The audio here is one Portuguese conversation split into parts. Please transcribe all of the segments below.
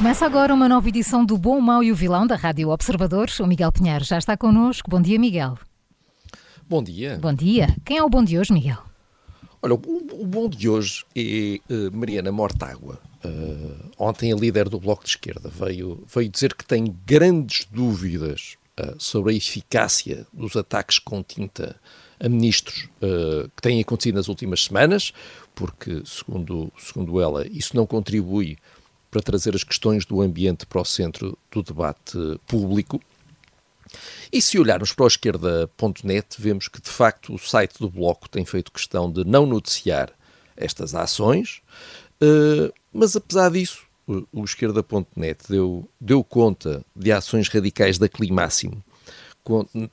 Começa agora uma nova edição do Bom, Mau e o Vilão da Rádio Observadores. O Miguel Pinheiro já está connosco. Bom dia, Miguel. Bom dia. Bom dia. Quem é o bom de hoje, Miguel? Olha, o, o bom de hoje é uh, Mariana Mortágua. Uh, ontem a líder do Bloco de Esquerda veio, veio dizer que tem grandes dúvidas uh, sobre a eficácia dos ataques com tinta a ministros que têm acontecido nas últimas semanas, porque, segundo, segundo ela, isso não contribui para trazer as questões do ambiente para o centro do debate público. E se olharmos para o esquerda.net, vemos que de facto o site do Bloco tem feito questão de não noticiar estas ações, eh, mas apesar disso, o esquerda.net deu, deu conta de ações radicais da Climáximo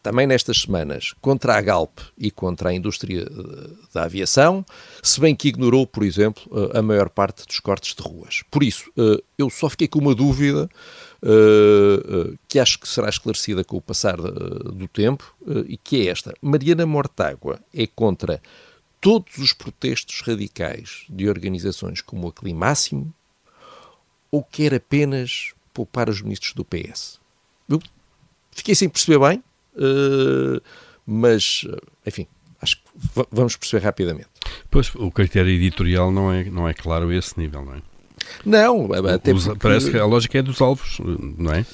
também nestas semanas contra a Galp e contra a indústria eh, da aviação, se bem que ignorou, por exemplo, eh, a maior parte dos cortes de ruas. Por isso, eh, eu só fiquei com uma dúvida que acho que será esclarecida com o passar do tempo e que é esta. Mariana Mortágua é contra todos os protestos radicais de organizações como a Climáximo ou quer apenas poupar os ministros do PS? Eu fiquei sem perceber bem, uh, mas, enfim, acho que vamos perceber rapidamente. Pois, o critério editorial não é, não é claro a esse nível, não é? Não, até Os, porque... Parece que a lógica é dos alvos, não é?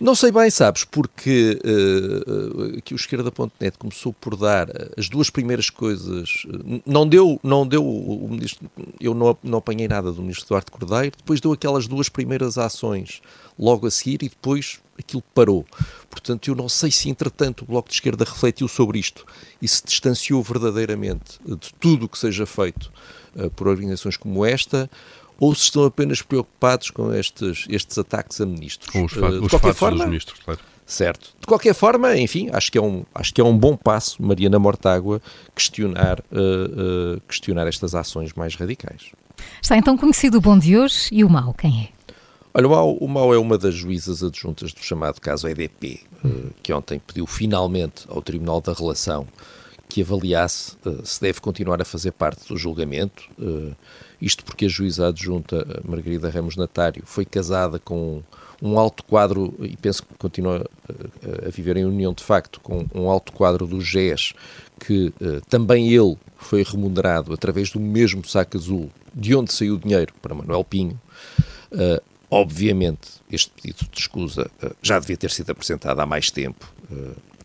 Não sei bem, sabes, porque uh, que o esquerda.net começou por dar as duas primeiras coisas, não deu, não deu o ministro, eu não, não apanhei nada do ministro Eduardo Cordeiro, depois deu aquelas duas primeiras ações logo a seguir e depois aquilo parou. Portanto, eu não sei se entretanto o Bloco de Esquerda refletiu sobre isto e se distanciou verdadeiramente de tudo o que seja feito uh, por organizações como esta ou se estão apenas preocupados com estes, estes ataques a ministros. Com os, fa uh, de qualquer forma, dos ministros, claro. Certo. De qualquer forma, enfim, acho que é um, acho que é um bom passo, Mariana Mortágua, questionar, uh, uh, questionar estas ações mais radicais. Está então conhecido o bom de hoje e o mau, quem é? Olha, o mau, o mau é uma das juízas adjuntas do chamado caso EDP, que ontem pediu finalmente ao Tribunal da Relação que avaliasse se deve continuar a fazer parte do julgamento isto porque a juíza adjunta Margarida Ramos Natário foi casada com um alto quadro, e penso que continua a viver em união de facto, com um alto quadro do GES, que uh, também ele foi remunerado através do mesmo saco azul de onde saiu o dinheiro para Manuel Pinho. Uh, obviamente, este pedido de escusa uh, já devia ter sido apresentado há mais tempo,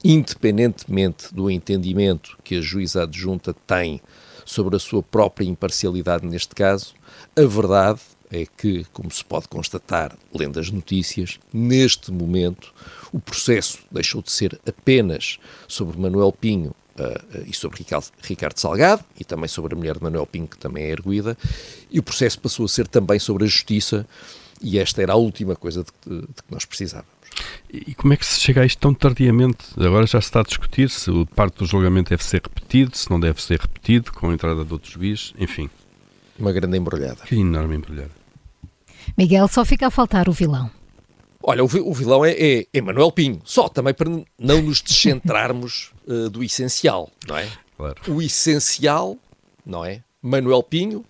independentemente do entendimento que a juíza adjunta tem sobre a sua própria imparcialidade neste caso. A verdade é que, como se pode constatar lendo as notícias, neste momento o processo deixou de ser apenas sobre Manuel Pinho uh, e sobre Ricardo Salgado, e também sobre a mulher de Manuel Pinho, que também é erguida, e o processo passou a ser também sobre a justiça, e esta era a última coisa de, de, de que nós precisávamos. E como é que se chega a isto tão tardiamente? Agora já se está a discutir se o parte do julgamento deve ser repetido, se não deve ser repetido, com a entrada de outros juízes, enfim. Uma grande embrulhada. Que enorme embrulhada. Miguel, só fica a faltar o vilão. Olha, o, vilão é, é, é Manuel Pinho, só também para não nos descentrarmos uh, do essencial, não é? Claro. O essencial, não é? Manuel Pinho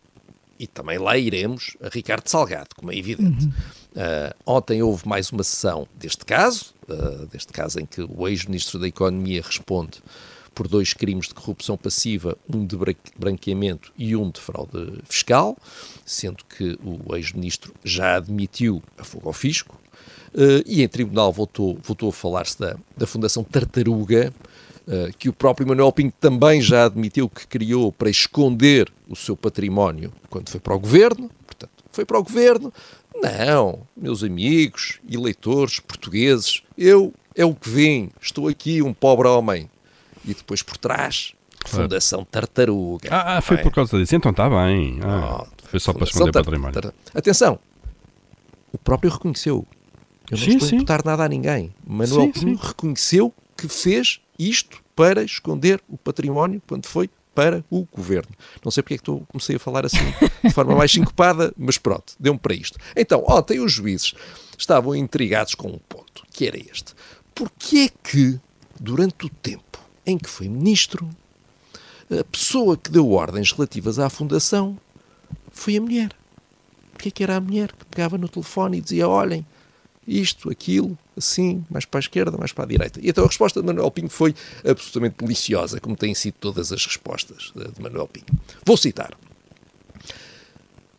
e também lá iremos a Ricardo Salgado, como é evidente. Uhum. Uh, ontem houve mais uma sessão deste caso, uh, deste caso em que o ex-ministro da Economia responde por dois crimes de corrupção passiva, um de branqueamento e um de fraude fiscal, sendo que o ex-ministro já admitiu a fuga ao fisco, uh, e em tribunal voltou, voltou a falar-se da, da Fundação Tartaruga, que o próprio Manuel Pinto também já admitiu que criou para esconder o seu património quando foi para o governo, portanto, foi para o governo, não, meus amigos, eleitores portugueses, eu é o que vim, estou aqui um pobre homem. e depois por trás, Fundação Tartaruga. Ah, foi não é? por causa disso. Então está bem. Ah, Oh, foi só para esconder Tar- património. Tar- Atenção, o próprio reconheceu. Eu não Sim, estou a imputar nada a ninguém. Manuel Sim, Pinho sim. reconheceu que fez isto para esconder o património quando foi para o governo. Não sei porque é que estou, comecei a falar assim de forma mais sincopada, mas pronto, deu-me para isto. Então, ontem os juízes estavam intrigados com um ponto, que era este. Porquê é que, durante o tempo em que foi ministro, a pessoa que deu ordens relativas à fundação foi a mulher? Porquê é que era a mulher que pegava no telefone e dizia, olhem, isto, aquilo, assim, mais para a esquerda, mais para a direita. E então a resposta de Manuel Pinho foi absolutamente deliciosa, como têm sido todas as respostas de Manuel Pinho. Vou citar.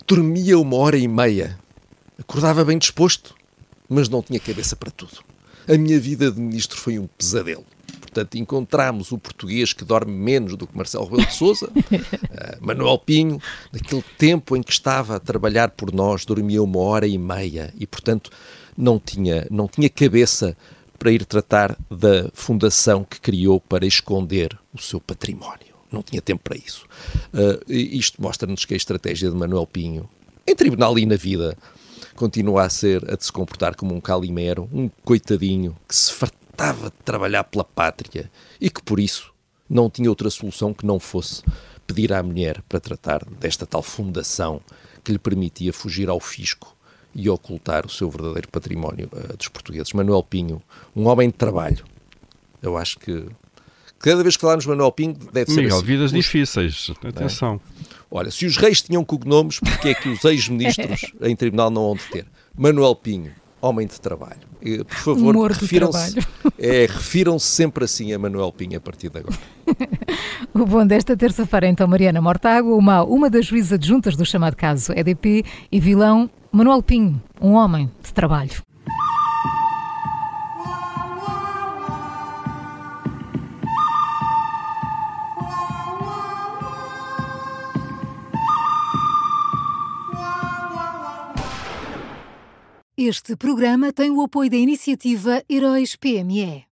Dormia uma hora e meia. Acordava bem disposto, mas não tinha cabeça para tudo. A minha vida de ministro foi um pesadelo. Portanto, encontramos o português que dorme menos do que Marcelo Rebelo de Sousa, eh, Manuel Pinho, naquele tempo em que estava a trabalhar por nós, dormia uma hora e meia e, portanto, não tinha, não tinha cabeça para ir tratar da fundação que criou para esconder o seu património. Não tinha tempo para isso. E isto mostra-nos que a estratégia de Manuel Pinho, em tribunal e na vida, continua a ser a de se comportar como um calimero, um coitadinho que se fartava de trabalhar pela pátria e que por isso não tinha outra solução que não fosse pedir à mulher para tratar desta tal fundação que lhe permitia fugir ao fisco e ocultar o seu verdadeiro património eh, dos portugueses. Manuel Pinho, um homem de trabalho. Eu acho que cada vez que falarmos Manuel Pinho deve ser Miguel, assim. vidas Os- difíceis. Atenção. Olha, se os reis tinham cognomes, porque é que os ex-ministros em tribunal não hão de ter? Manuel Pinho, homem de trabalho. Por favor, refiram-se é, refiram-se sempre assim a Manuel Pinho a partir de agora. O bom desta terça-feira, então, Mariana Mortágua, o mau, uma das juízes adjuntas do chamado caso EDP e vilão Manuel Pinho, um homem de trabalho. Este programa tem o apoio da iniciativa Heróis PME.